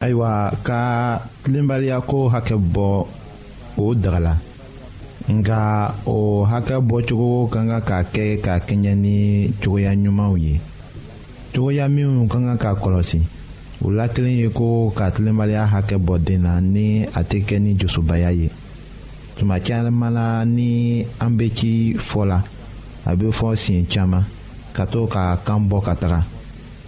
ayiwa ka tilenbaliya ko hakɛ bɔ o dagala nka o hakɛ bɔcogo ka kan ka kɛ ka kɛɲɛ ni cogoya ɲumanw ye cogoya minnu ka kan ka kɔlɔsi o la kelen ye ko ka tilenbaliya hakɛ bɔ den na ni a tɛ kɛ ni dusubaya ye tuma caman la ni an bɛ ci fɔ la a bɛ fɔ siɲɛ caman ka to ka kan bɔ ka taga.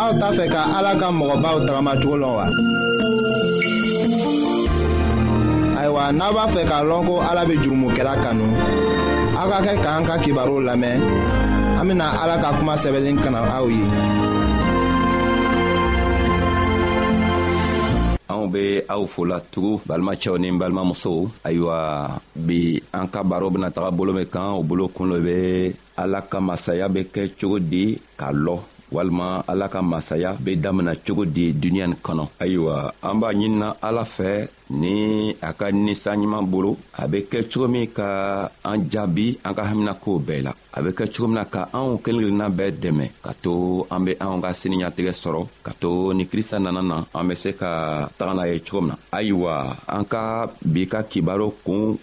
aw t'a fɛ ka ala ka mɔgɔbaw tagamacogo lɔ wa ayiwa n'a b'a fɛ k'a lɔn ko ala bɛ jurumokɛla kanu aw ka kɛ k'an ka kibaru lamɛn an bɛna ala ka kuma sɛbɛnlen kana aw ye. anw be aw fola tugu balimacɛw ni balimamusow ayiwa bi an ka baro bena taga bolo min kan o bolo kun lo be ala ka masaya bɛ kɛ cogo di k'a lɔ walima ala ka masaya bɛ damina cogo di duniɲa nin kɔnɔ ayiwa an b'a ɲinina ala fɛ ni a ka ninsan ɲuman bolo a bɛ kɛ cogo min ka an jaabi an ka haminakow bɛɛ la a bɛ kɛ cogo min na ka anw kelen kelenna bɛɛ dɛmɛ ka to an bɛ anw ka siniɲatigɛ sɔrɔ ka to ni krista nana na an bɛ se ka taga n'a ye cogo min na ayiwa an ka bi ka kibaru kun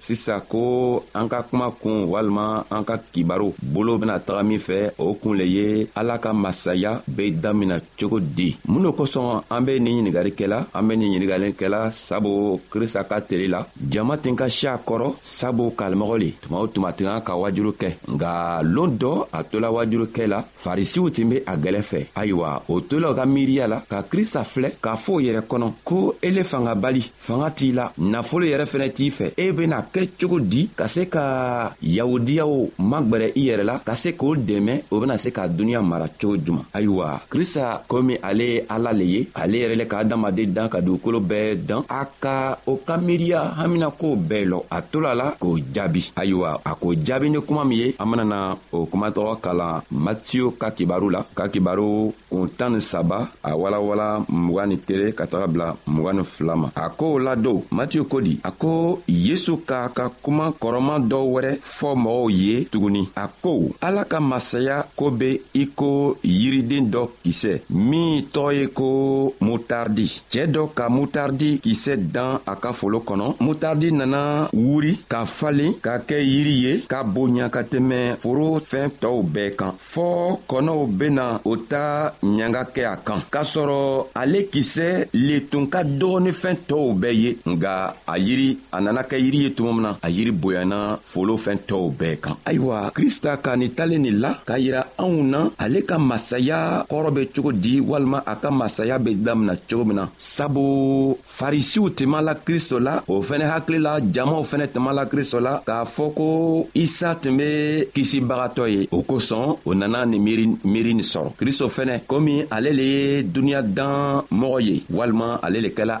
sisan ko an ka kuma kun walima an ka kibaru bolo bena taga min fɛ o kun le ye ala ka masaya be damina cogo di mun lo kosɔn an be nin ɲiningari kɛla an be nin ɲinigalen kɛla sabu krista ka teri la jama tin ka siya kɔrɔ sabu kalimɔgɔ le tuma o tuma tin ka ka wajuru kɛ nga loon dɔ a tola wajuru kɛ la farisiw tun be a gwɛlɛ fɛ ayiwa o tolaw ka miiriya la ka krista filɛ k'a fɔ o yɛrɛ kɔnɔ ko ele fangabali fanga t'i la nafolo yɛrɛ fɛnɛ t'i fɛ e bena kɛ cogo di ka se ka yahudiyaw magwɛrɛ i yɛrɛ la ka se k'o dɛmɛ o bena se ka duniɲa mara cogo juman ayiwa krista komi ale ye ala le ye ale yɛrɛ le ka adamaden dan ka dugukolo bɛɛ dan a ka o ka miiriya haminakow bɛɛ lɔ a tola la k'o jaabi ayiwa a k'o jaabi ni kuma min ye an benana o kuma tɔgɔ kalan matiyo ka kibaru la ka kibaru kun tan ni saba a walawala mugan ni kelen ka taga bila mugan ni fila ma a kow ladon matiyo ko di a ko yesu k'a ka kuma kɔrɔma dɔw wɛrɛ fɔ mɔgɔw ye tuguni a ko ala ka masaya ko be i ko yiriden dɔ kisɛ min tɔɔ ye ko mutardi cɛɛ dɔ ka mutardi kisɛ dan a ka folo kɔnɔ mutardi nana wuri ka falen ka kɛ yiri ye ka bonya ka tɛmɛ foro fɛn tɔw bɛɛ kan fɔɔ kɔnɔw bena o ta ɲanga kɛ a kan k'a sɔrɔ ale kisɛ le tun ka dɔgɔninfɛn tɔɔw bɛɛ ye nga a yiri a nana kɛ yiri ye tuma min na a yiri bonyana folo fɛn tɔw bɛɛ kan ayiwa krista ka ni talen nin la k'a yira anw na ale ka masaya kɔrɔ bɛ cogo di walima a ka masaya bɛ damina cogo min na sabu farisiw tuma la kristo la o fɛnɛ hakili la jamaw fɛnɛ tuma la kristo la k'a fɔ ko isa tun bɛ kisibagatɔ ye o kosɔn o nana ni miiri miiri nin sɔrɔ kristo fɛnɛ komi ale le ye duniya dan mɔgɔ ye walima ale le kɛla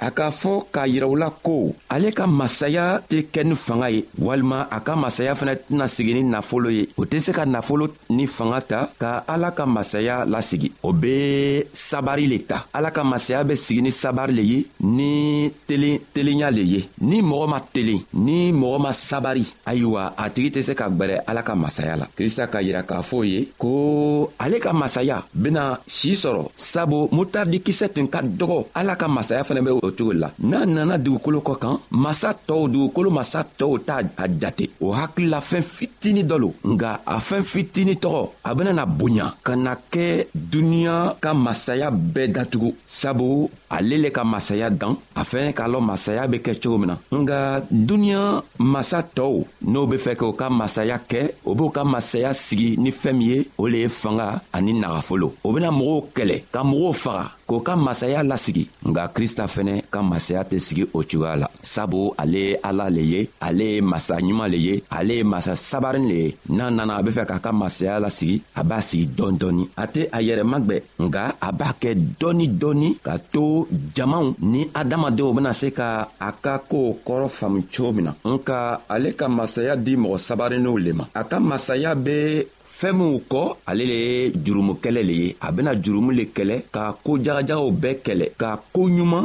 a k'a fɔ k'a yira u la ko ale ka masaya tɛ kɛ ni fanga ye walima a ka masaya fana tɛna sigi ni nafolo ye o tɛ se ka nafolo ni fanga ta ka ala ka masaya lasigi o bɛ sabari le ta ala ka masaya bɛ sigi ni sabari le ye ni telen telenya le ye ni mɔgɔ ma telen ni mɔgɔ ma sabari ayiwa a tigi tɛ se ka gwɛrɛ ala ka masaya la krista ka yira k'a fɔ ye ko ale ka masaya bena sii sɔrɔ sabu mutaridi kisɛ tun ka dɔgɔ ala ka masaya fɛnɛ be o cogo la n'a nana dugukolo kɔ kan masa tɔɔw dugukolo masa tɔɔw t'a a jate o hakilila fɛn fitini dɔ lo nga a fɛn fitini tɔgɔ a benana bonya ka na kɛ duniɲa ka masaya bɛɛ datugu sabu ale le ka masaya dan a fɛnɛ k'a lɔn masaya be kɛ cogo min na nka duniɲa masa tɔɔw n'o be fɛ k'o ka masaya kɛ o b'o ka masaya sigi ni fɛɛn min ye o le ye fanga ani nagafolo o bena mɔgɔw kɛlɛ ka mɔgɔw faga k'o ka masaya lasigi nka krista fɛnɛ ka masaya tɛ sigi o cogoya la sabu ale ye ala le ye ale ye masa ɲuman le ye ale ye masa sabarin le ye n'a nana a be fɛ k'a ka masaya lasigi a b'a sigi dɔɔni dɔɔni a tɛ a yɛrɛ magwɛ nka a b'a kɛ dɔɔni dɔɔni ka to jamaw ni adamadenw bena se ka a ka koo kɔrɔ faamu cogo min na nka ale ka masaya di mɔgɔ sabarinenw le ma a ka masaya be fɛɛn minw kɔ ale le ye jurumu kɛlɛ le ye a bena jurumu le kɛlɛ ka koo jagajagaw bɛɛ kɛlɛ ka koo ɲuman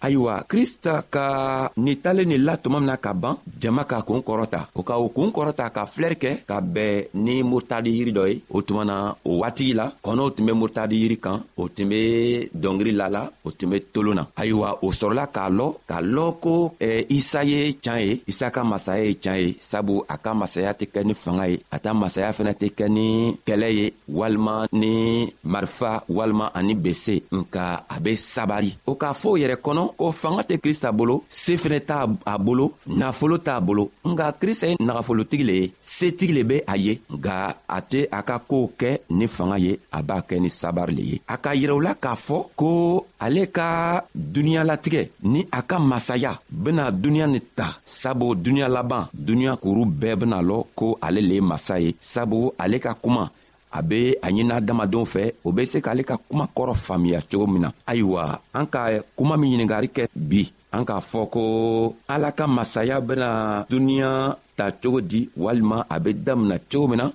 ayiwa krista ka nin talen nin la tuma min na ka ban jama ka kuun kɔrɔta o ka o kuun kɔrɔta ka filɛri kɛ ka bɛɛ ni murutadi yiri dɔ ye o tuma na o waatigi la kɔnɔw tun be murutadi yiri kan o tun be dɔngiri la la o tun be tolon na ayiwa o sɔrɔla k'a lɔ k'a lɔ ko eh, isa ye can ye isa ka masaya ye can ye sabu a ka masaya tɛ kɛ ni fanga ye a ta masaya fɛnɛ tɛ kɛ ni kɛlɛ ye walima ni marifa walima ani bese nka a be sabari o k'a fɔ o yɛrɛ kɔnɔ ko fanga tɛ krista bolo se fɛnɛ t'a a bolo nafolo t'a bolo nka krista ye nagafolotigi le ye setigi le be a ye nka a tɛ a ka koow kɛ ni fanga ye a b'a kɛ ni sabari le ye a k'a yirɛw la k'a fɔ ko ale ka duniyalatigɛ ni a ka masaya bena duniɲa ni ta sabu duniɲa laban duniɲa kuru bɛɛ bena lɔ ko ale le ye masa ye sabu ale ka kuma a be a ɲinina adamadenw fɛ o be se k'ale ka kuma kɔrɔ faamiya cogo min na ayiwa an ka kuma min ɲiningari kɛ bi an k'a fɔ ko ala ka masaya bena duniɲa ta cogo di walima a be damina cogo min na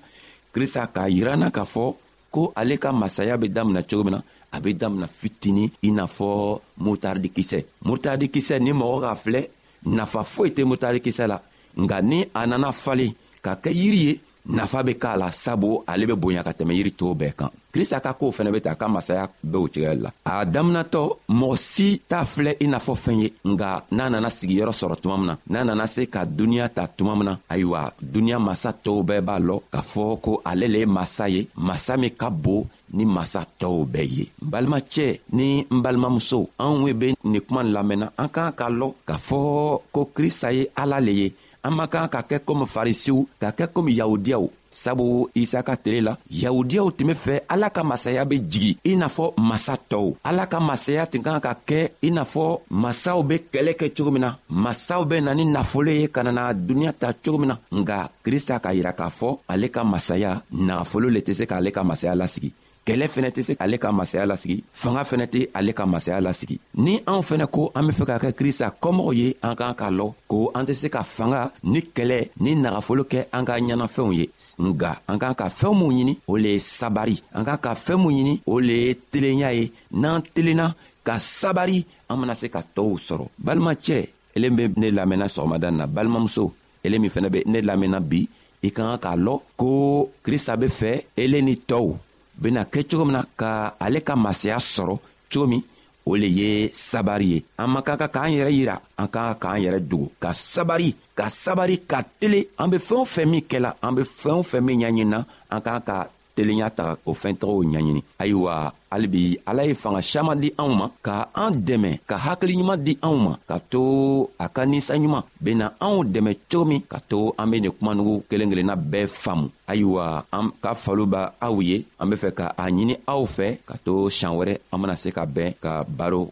krista k'a yiranna k'a fɔ ko ale ka masaya be damina cogo min na a be damina fitini i n'a fɔ motardikisɛ motardikisɛ ni mɔgɔ k'a filɛ nafa foyi tɛ motardikisɛ la nka ni a nana falen ka kɛ yiri ye nafa be k'a la sabu ale be bonya ka tɛmɛ yiri tɔɔw bɛɛ kan krista ka koow fɛnɛ be ta ka masaya be o cigɛ la a daminatɔ mɔgɔ si t'a filɛ i n'a fɔ fɛn ye nga n'a nana sigiyɔrɔ sɔrɔ tuma min na n'a nana se ka duniɲa ta tuma min na ayiwa duniɲa masa tɔɔw bɛɛ b'a lɔ k'a fɔ ko ale le ye masa ye masa min ka bon ni masa tɔɔw bɛɛ ye n balimacɛ ni n balimamuso anw we be nin kuma lamɛnna an k'an k'a lɔn k'a fɔ ko krista ye ala le ye an man kan ka kɛ komi farisiw ka kɛ komi yahudiyaw sabu isa ka tele la yahudiyaw tun be fɛ ala ka masaya be jigi i n'a fɔ masa tɔw ala ka masaya tun kan ka kɛ i n'a fɔ masaw be kɛlɛ kɛ cogo min na masaw bɛ na ni nafolo ye ka nana duniɲa ta cogo min na nka krista k'a yira k'a fɔ ale ka masaya nafolo le tɛ se k'ale ka masaya lasigi kɛlɛ fɛnɛ tɛ se k'ale ka masaya lasigi fanga fɛnɛ tɛ ale ka masaya lasigi ni anw fɛnɛ ko an be fɛ ka kɛ krista kɔmɔgɔw ye an k'an k'a lɔn ko an tɛ se ka fanga ni kɛlɛ ni nagafolo kɛ an ka ɲɛnafɛnw ye nga an k'an ka fɛɛn minw ɲini o le ye sabari an k'an ka fɛɛn minw ɲini o le ye telenya ye n'an telenna ka sabari an bena se ka tɔɔw sɔrɔ balimacɛ elen be ne lamɛnna sɔgɔmada na balimamuso ele min fɛnɛ be ne lamɛnna bi i ka ka k'a lɔ ko krista be fɛ ele ni tɔɔw bena kɛ cogo min na ka ale ka masaya sɔrɔ cogo min o le ye sabari ye an man ka ka k'an yɛrɛ yira an ka ka k'an yɛrɛ dogo ka sabari ka sabari ka tele an be fɛɛn o fɛn min kɛla an be fɛɛn o fɛn min ɲaɲinina an ka ka telenya ta o fɛntɔgɔw ɲaɲini ayiwa halibi ala ye fanga siaman di anw ma ka an dɛmɛ ka hakili ɲuman di anw ma ka to a ka ninsa ɲuman bena anw dɛmɛ cogo min ka to an be nin kumanugu kelen kelenna bɛɛ faamu ayiwa an ka falo b' aw ye an be fɛ ka a ɲini aw fɛ ka to sian wɛrɛ an bena se ka bɛn ka baro